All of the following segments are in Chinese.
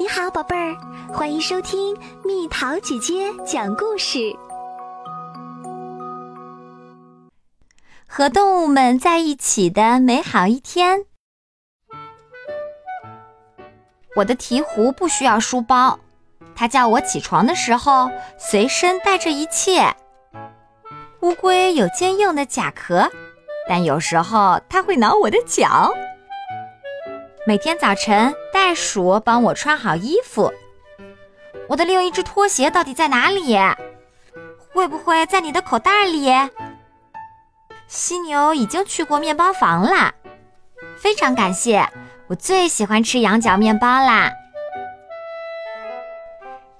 你好，宝贝儿，欢迎收听蜜桃姐姐讲故事。和动物们在一起的美好一天。我的鹈鹕不需要书包，它叫我起床的时候随身带着一切。乌龟有坚硬的甲壳，但有时候它会挠我的脚。每天早晨，袋鼠帮我穿好衣服。我的另一只拖鞋到底在哪里？会不会在你的口袋里？犀牛已经去过面包房啦，非常感谢，我最喜欢吃羊角面包啦。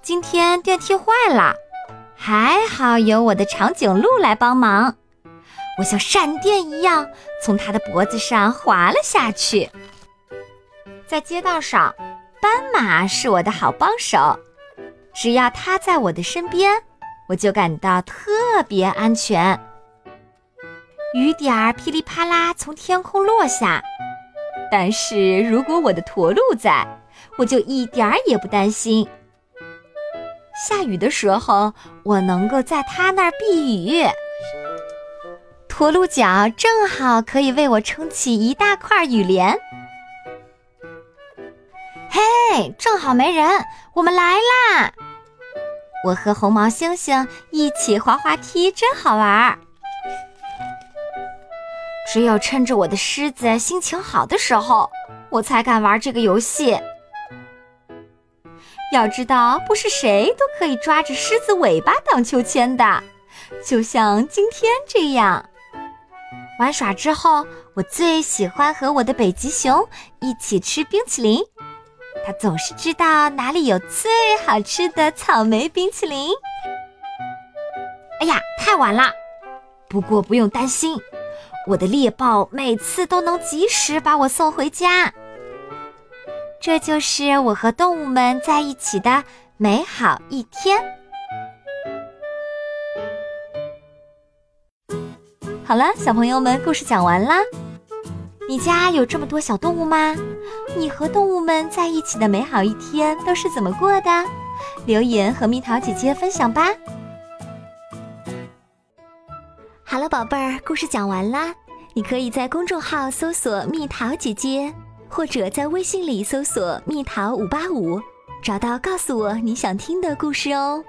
今天电梯坏了，还好有我的长颈鹿来帮忙。我像闪电一样从它的脖子上滑了下去。在街道上，斑马是我的好帮手。只要它在我的身边，我就感到特别安全。雨点儿噼里啪啦从天空落下，但是如果我的驼鹿在，我就一点儿也不担心。下雨的时候，我能够在它那儿避雨。驼鹿角正好可以为我撑起一大块雨帘。嘿，正好没人，我们来啦！我和红毛猩猩一起滑滑梯，真好玩儿。只有趁着我的狮子心情好的时候，我才敢玩这个游戏。要知道，不是谁都可以抓着狮子尾巴荡秋千的，就像今天这样。玩耍之后，我最喜欢和我的北极熊一起吃冰淇淋。总是知道哪里有最好吃的草莓冰淇淋。哎呀，太晚了！不过不用担心，我的猎豹每次都能及时把我送回家。这就是我和动物们在一起的美好一天。好了，小朋友们，故事讲完啦。你家有这么多小动物吗？你和动物们在一起的美好一天都是怎么过的？留言和蜜桃姐姐分享吧。好了，宝贝儿，故事讲完啦。你可以在公众号搜索“蜜桃姐姐”，或者在微信里搜索“蜜桃五八五”，找到告诉我你想听的故事哦。